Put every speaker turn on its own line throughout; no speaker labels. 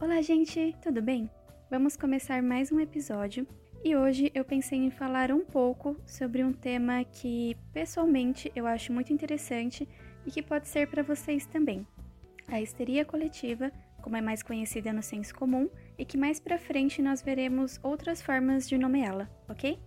Olá, gente, tudo bem? Vamos começar mais um episódio e hoje eu pensei em falar um pouco sobre um tema que pessoalmente eu acho muito interessante e que pode ser para vocês também. A histeria coletiva, como é mais conhecida no senso comum, e que mais para frente nós veremos outras formas de nomeá-la, ok?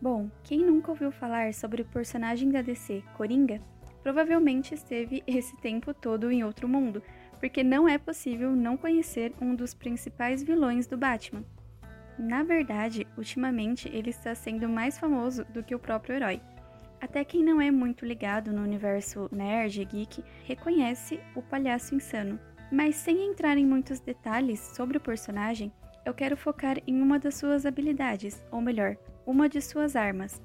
Bom, quem nunca ouviu falar sobre o personagem da DC, Coringa, provavelmente esteve esse tempo todo em outro mundo, porque não é possível não conhecer um dos principais vilões do Batman. Na verdade, ultimamente ele está sendo mais famoso do que o próprio herói. Até quem não é muito ligado no universo nerd e geek reconhece o palhaço insano. Mas sem entrar em muitos detalhes sobre o personagem, eu quero focar em uma das suas habilidades, ou melhor, uma de suas armas,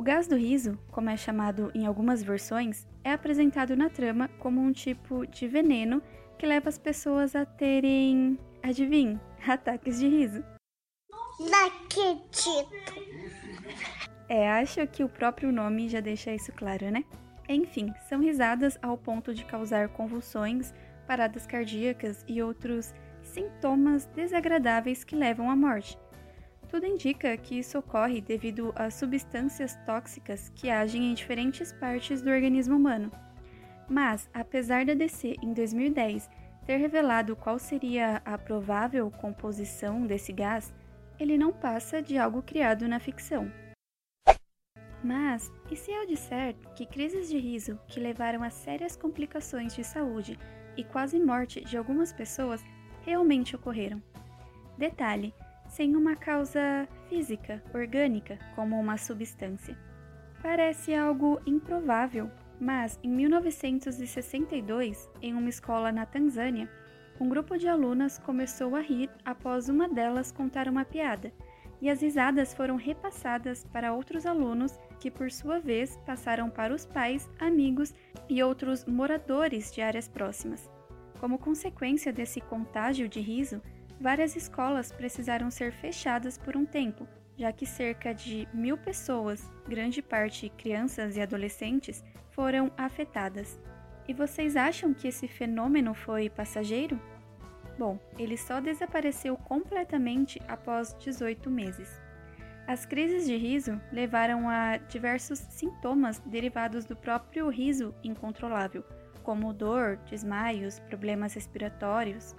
o gás do riso, como é chamado em algumas versões, é apresentado na trama como um tipo de veneno que leva as pessoas a terem, adivinhe, ataques de riso.
Daquetito.
É, acho que o próprio nome já deixa isso claro, né? Enfim, são risadas ao ponto de causar convulsões, paradas cardíacas e outros sintomas desagradáveis que levam à morte. Tudo indica que isso ocorre devido a substâncias tóxicas que agem em diferentes partes do organismo humano. Mas, apesar da DC em 2010 ter revelado qual seria a provável composição desse gás, ele não passa de algo criado na ficção. Mas, e se eu disser que crises de riso que levaram a sérias complicações de saúde e quase morte de algumas pessoas realmente ocorreram? Detalhe: sem uma causa física, orgânica, como uma substância. Parece algo improvável, mas em 1962, em uma escola na Tanzânia, um grupo de alunas começou a rir após uma delas contar uma piada, e as risadas foram repassadas para outros alunos que, por sua vez, passaram para os pais, amigos e outros moradores de áreas próximas. Como consequência desse contágio de riso, várias escolas precisaram ser fechadas por um tempo, já que cerca de mil pessoas, grande parte crianças e adolescentes, foram afetadas. E vocês acham que esse fenômeno foi passageiro? Bom, ele só desapareceu completamente após 18 meses. As crises de riso levaram a diversos sintomas derivados do próprio riso incontrolável, como dor, desmaios, problemas respiratórios,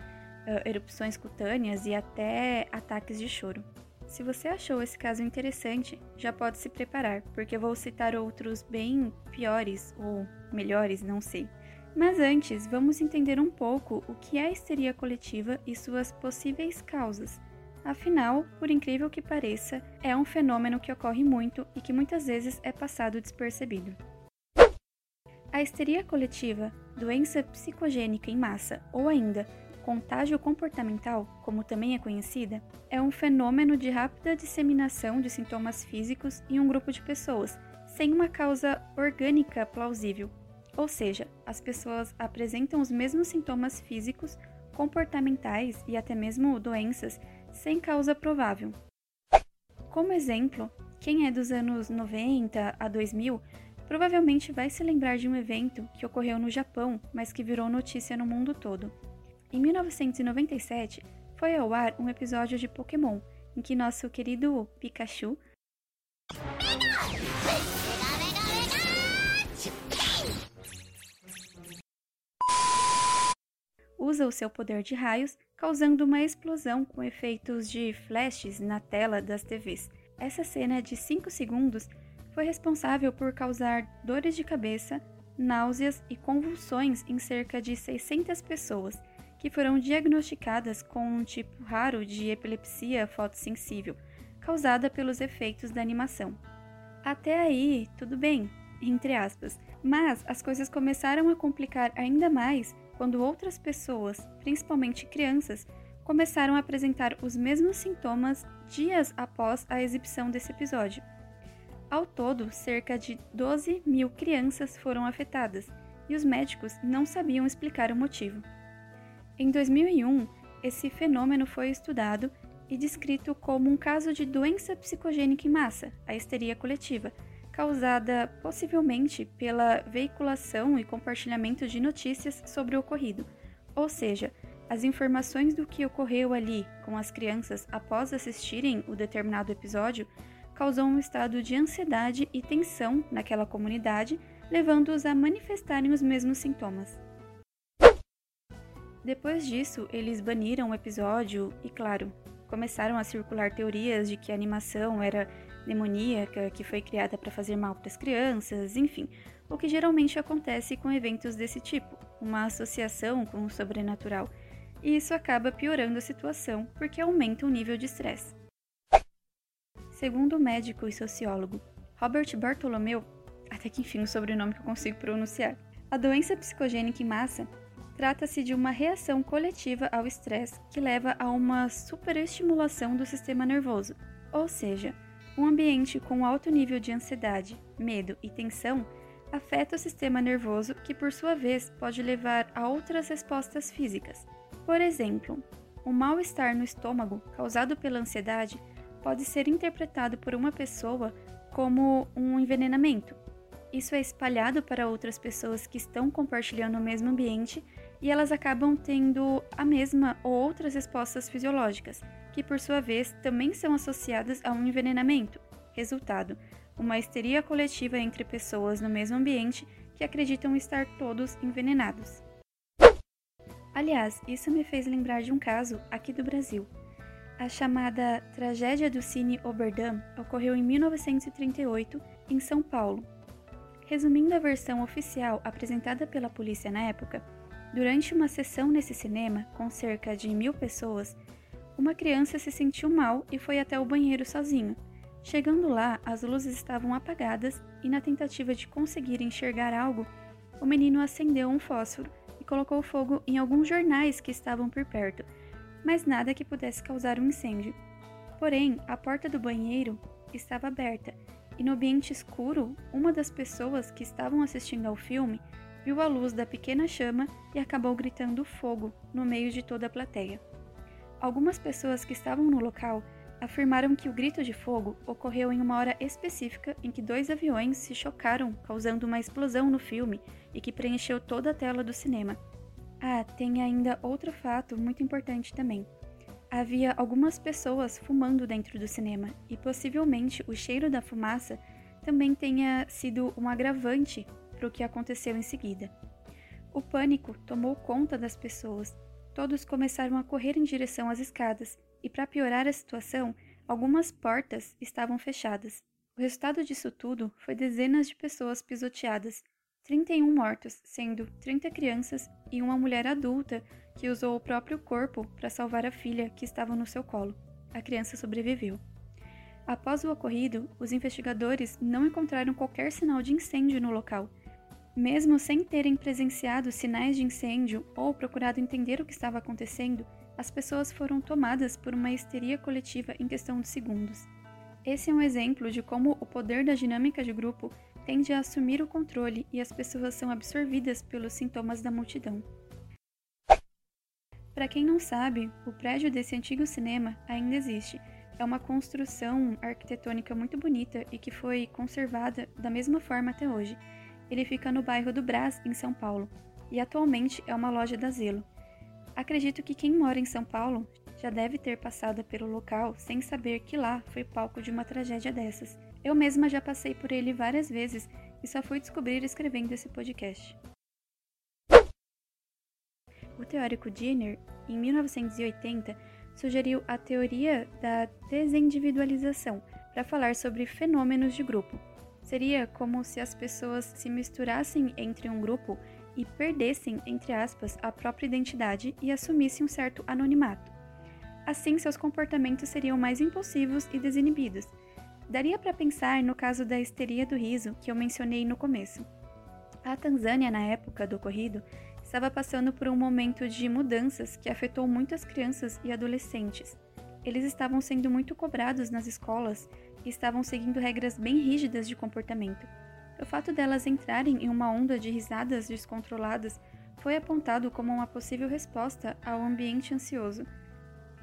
erupções cutâneas e até ataques de choro. Se você achou esse caso interessante, já pode se preparar, porque vou citar outros bem piores ou melhores, não sei. Mas antes, vamos entender um pouco o que é a histeria coletiva e suas possíveis causas. Afinal, por incrível que pareça, é um fenômeno que ocorre muito e que muitas vezes é passado despercebido. A histeria coletiva, doença psicogênica em massa ou ainda Contágio comportamental, como também é conhecida, é um fenômeno de rápida disseminação de sintomas físicos em um grupo de pessoas, sem uma causa orgânica plausível. Ou seja, as pessoas apresentam os mesmos sintomas físicos, comportamentais e até mesmo doenças sem causa provável. Como exemplo, quem é dos anos 90 a 2000 provavelmente vai se lembrar de um evento que ocorreu no Japão, mas que virou notícia no mundo todo. Em 1997, foi ao ar um episódio de Pokémon em que nosso querido Pikachu usa o seu poder de raios, causando uma explosão com efeitos de flashes na tela das TVs. Essa cena de 5 segundos foi responsável por causar dores de cabeça, náuseas e convulsões em cerca de 600 pessoas que foram diagnosticadas com um tipo raro de epilepsia fotossensível, causada pelos efeitos da animação. Até aí, tudo bem, entre aspas, mas as coisas começaram a complicar ainda mais quando outras pessoas, principalmente crianças, começaram a apresentar os mesmos sintomas dias após a exibição desse episódio. Ao todo, cerca de 12 mil crianças foram afetadas e os médicos não sabiam explicar o motivo. Em 2001, esse fenômeno foi estudado e descrito como um caso de doença psicogênica em massa, a histeria coletiva, causada possivelmente pela veiculação e compartilhamento de notícias sobre o ocorrido, ou seja, as informações do que ocorreu ali com as crianças após assistirem o determinado episódio causou um estado de ansiedade e tensão naquela comunidade, levando-os a manifestarem os mesmos sintomas. Depois disso, eles baniram o episódio e, claro, começaram a circular teorias de que a animação era demoníaca, que foi criada para fazer mal para as crianças, enfim, o que geralmente acontece com eventos desse tipo, uma associação com o sobrenatural. E isso acaba piorando a situação porque aumenta o nível de estresse. Segundo o médico e sociólogo Robert Bartolomeu, até que enfim o sobrenome que eu consigo pronunciar, a doença psicogênica em massa trata-se de uma reação coletiva ao estresse que leva a uma superestimulação do sistema nervoso, ou seja, um ambiente com alto nível de ansiedade, medo e tensão afeta o sistema nervoso, que por sua vez pode levar a outras respostas físicas. Por exemplo, o mal-estar no estômago causado pela ansiedade pode ser interpretado por uma pessoa como um envenenamento. Isso é espalhado para outras pessoas que estão compartilhando o mesmo ambiente e elas acabam tendo a mesma ou outras respostas fisiológicas, que por sua vez também são associadas a um envenenamento. Resultado: uma histeria coletiva entre pessoas no mesmo ambiente que acreditam estar todos envenenados. Aliás, isso me fez lembrar de um caso aqui do Brasil. A chamada Tragédia do Cine Oberdam ocorreu em 1938 em São Paulo. Resumindo a versão oficial apresentada pela polícia na época, Durante uma sessão nesse cinema, com cerca de mil pessoas, uma criança se sentiu mal e foi até o banheiro sozinho. Chegando lá, as luzes estavam apagadas e, na tentativa de conseguir enxergar algo, o menino acendeu um fósforo e colocou fogo em alguns jornais que estavam por perto, mas nada que pudesse causar um incêndio. Porém, a porta do banheiro estava aberta e, no ambiente escuro, uma das pessoas que estavam assistindo ao filme viu a luz da pequena chama e acabou gritando fogo no meio de toda a plateia. Algumas pessoas que estavam no local afirmaram que o grito de fogo ocorreu em uma hora específica em que dois aviões se chocaram, causando uma explosão no filme e que preencheu toda a tela do cinema. Ah, tem ainda outro fato muito importante também. Havia algumas pessoas fumando dentro do cinema e possivelmente o cheiro da fumaça também tenha sido um agravante para o que aconteceu em seguida. O pânico tomou conta das pessoas. Todos começaram a correr em direção às escadas, e para piorar a situação, algumas portas estavam fechadas. O resultado disso tudo foi dezenas de pessoas pisoteadas, 31 mortos, sendo 30 crianças e uma mulher adulta que usou o próprio corpo para salvar a filha que estava no seu colo. A criança sobreviveu. Após o ocorrido, os investigadores não encontraram qualquer sinal de incêndio no local mesmo sem terem presenciado sinais de incêndio ou procurado entender o que estava acontecendo, as pessoas foram tomadas por uma histeria coletiva em questão de segundos. Esse é um exemplo de como o poder da dinâmica de grupo tende a assumir o controle e as pessoas são absorvidas pelos sintomas da multidão. Para quem não sabe, o prédio desse antigo cinema ainda existe. É uma construção arquitetônica muito bonita e que foi conservada da mesma forma até hoje. Ele fica no bairro do Brás, em São Paulo, e atualmente é uma loja da Zelo. Acredito que quem mora em São Paulo já deve ter passado pelo local sem saber que lá foi palco de uma tragédia dessas. Eu mesma já passei por ele várias vezes e só fui descobrir escrevendo esse podcast. O teórico Jenner, em 1980, sugeriu a teoria da desindividualização para falar sobre fenômenos de grupo. Seria como se as pessoas se misturassem entre um grupo e perdessem, entre aspas, a própria identidade e assumissem um certo anonimato. Assim, seus comportamentos seriam mais impulsivos e desinibidos. Daria para pensar no caso da histeria do riso que eu mencionei no começo. A Tanzânia, na época do ocorrido, estava passando por um momento de mudanças que afetou muitas crianças e adolescentes. Eles estavam sendo muito cobrados nas escolas estavam seguindo regras bem rígidas de comportamento. O fato delas entrarem em uma onda de risadas descontroladas foi apontado como uma possível resposta ao ambiente ansioso.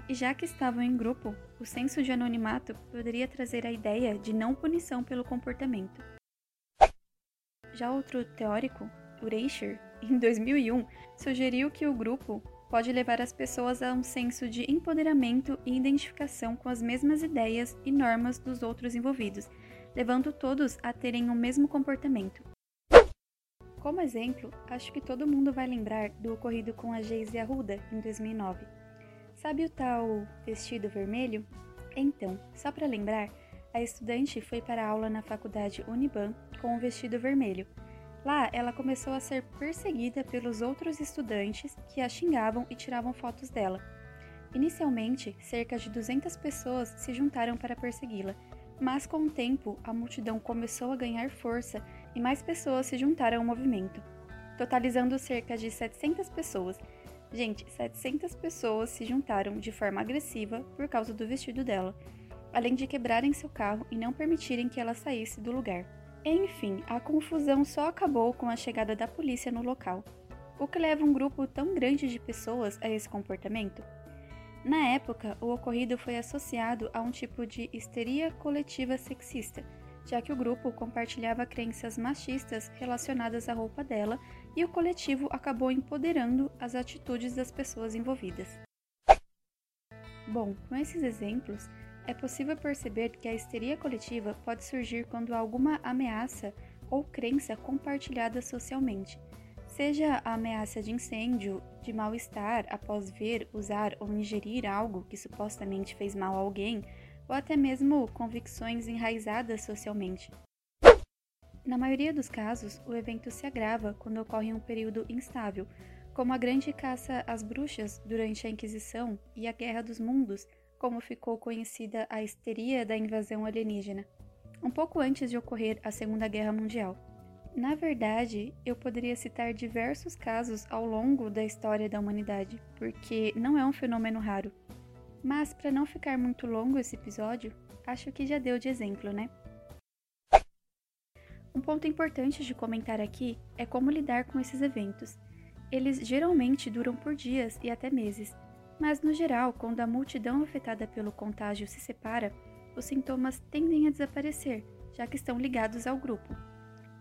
E já que estavam em grupo, o senso de anonimato poderia trazer a ideia de não punição pelo comportamento. Já outro teórico, Reicher, em 2001, sugeriu que o grupo pode levar as pessoas a um senso de empoderamento e identificação com as mesmas ideias e normas dos outros envolvidos, levando todos a terem o mesmo comportamento. Como exemplo, acho que todo mundo vai lembrar do ocorrido com a Geise Arruda em 2009. Sabe o tal vestido vermelho? Então, só para lembrar, a estudante foi para a aula na faculdade Uniban com o vestido vermelho. Lá, ela começou a ser perseguida pelos outros estudantes que a xingavam e tiravam fotos dela. Inicialmente, cerca de 200 pessoas se juntaram para persegui-la, mas com o tempo a multidão começou a ganhar força e mais pessoas se juntaram ao movimento, totalizando cerca de 700 pessoas. Gente, 700 pessoas se juntaram de forma agressiva por causa do vestido dela, além de quebrarem seu carro e não permitirem que ela saísse do lugar. Enfim, a confusão só acabou com a chegada da polícia no local. O que leva um grupo tão grande de pessoas a esse comportamento? Na época, o ocorrido foi associado a um tipo de histeria coletiva sexista, já que o grupo compartilhava crenças machistas relacionadas à roupa dela e o coletivo acabou empoderando as atitudes das pessoas envolvidas. Bom, com esses exemplos, é possível perceber que a histeria coletiva pode surgir quando há alguma ameaça ou crença compartilhada socialmente, seja a ameaça de incêndio, de mal-estar após ver, usar ou ingerir algo que supostamente fez mal a alguém, ou até mesmo convicções enraizadas socialmente. Na maioria dos casos, o evento se agrava quando ocorre um período instável, como a grande caça às bruxas durante a Inquisição e a Guerra dos Mundos, como ficou conhecida a histeria da invasão alienígena, um pouco antes de ocorrer a Segunda Guerra Mundial. Na verdade, eu poderia citar diversos casos ao longo da história da humanidade, porque não é um fenômeno raro. Mas, para não ficar muito longo esse episódio, acho que já deu de exemplo, né? Um ponto importante de comentar aqui é como lidar com esses eventos. Eles geralmente duram por dias e até meses, mas, no geral, quando a multidão afetada pelo contágio se separa, os sintomas tendem a desaparecer, já que estão ligados ao grupo.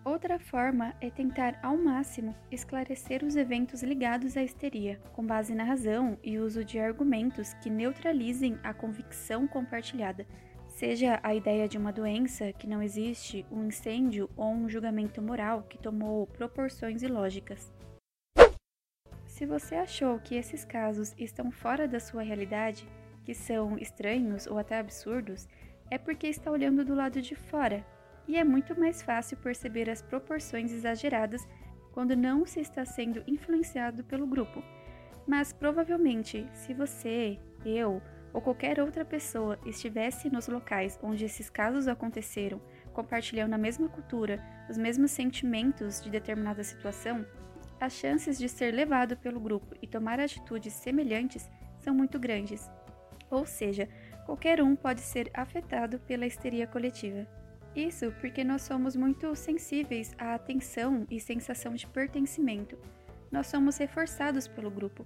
Outra forma é tentar ao máximo esclarecer os eventos ligados à histeria, com base na razão e uso de argumentos que neutralizem a convicção compartilhada, seja a ideia de uma doença que não existe, um incêndio ou um julgamento moral que tomou proporções ilógicas. Se você achou que esses casos estão fora da sua realidade, que são estranhos ou até absurdos, é porque está olhando do lado de fora, e é muito mais fácil perceber as proporções exageradas quando não se está sendo influenciado pelo grupo. Mas provavelmente, se você, eu ou qualquer outra pessoa estivesse nos locais onde esses casos aconteceram, compartilhando a mesma cultura, os mesmos sentimentos de determinada situação, as chances de ser levado pelo grupo e tomar atitudes semelhantes são muito grandes. Ou seja, qualquer um pode ser afetado pela histeria coletiva. Isso porque nós somos muito sensíveis à atenção e sensação de pertencimento. Nós somos reforçados pelo grupo.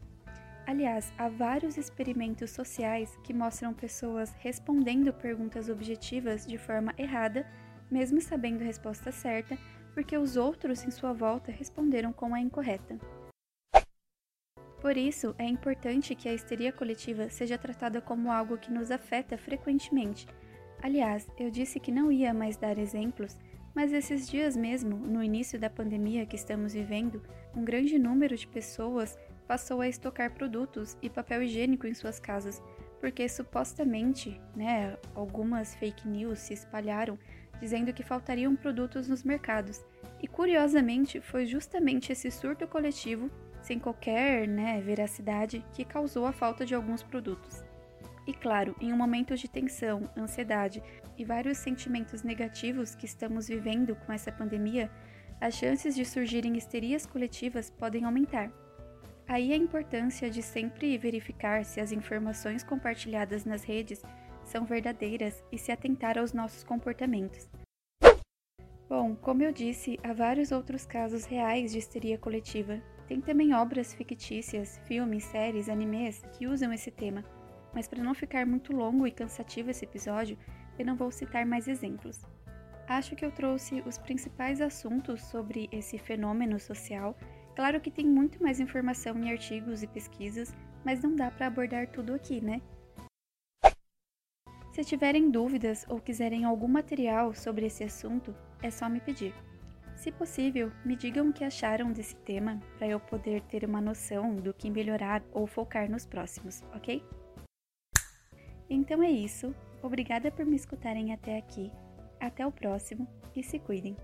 Aliás, há vários experimentos sociais que mostram pessoas respondendo perguntas objetivas de forma errada, mesmo sabendo a resposta certa, porque os outros em sua volta responderam com a incorreta. Por isso, é importante que a histeria coletiva seja tratada como algo que nos afeta frequentemente. Aliás, eu disse que não ia mais dar exemplos, mas esses dias mesmo, no início da pandemia que estamos vivendo, um grande número de pessoas passou a estocar produtos e papel higiênico em suas casas, porque supostamente, né, algumas fake news se espalharam dizendo que faltariam produtos nos mercados. E curiosamente, foi justamente esse surto coletivo, sem qualquer né, veracidade, que causou a falta de alguns produtos. E claro, em um momento de tensão, ansiedade e vários sentimentos negativos que estamos vivendo com essa pandemia, as chances de surgirem histerias coletivas podem aumentar. Aí a importância de sempre verificar se as informações compartilhadas nas redes são verdadeiras e se atentar aos nossos comportamentos. Bom, como eu disse, há vários outros casos reais de histeria coletiva. Tem também obras fictícias, filmes, séries, animes que usam esse tema. Mas para não ficar muito longo e cansativo esse episódio, eu não vou citar mais exemplos. Acho que eu trouxe os principais assuntos sobre esse fenômeno social. Claro que tem muito mais informação em artigos e pesquisas, mas não dá para abordar tudo aqui, né? Se tiverem dúvidas ou quiserem algum material sobre esse assunto, é só me pedir. Se possível, me digam o que acharam desse tema para eu poder ter uma noção do que melhorar ou focar nos próximos, ok? Então é isso. Obrigada por me escutarem até aqui. Até o próximo e se cuidem!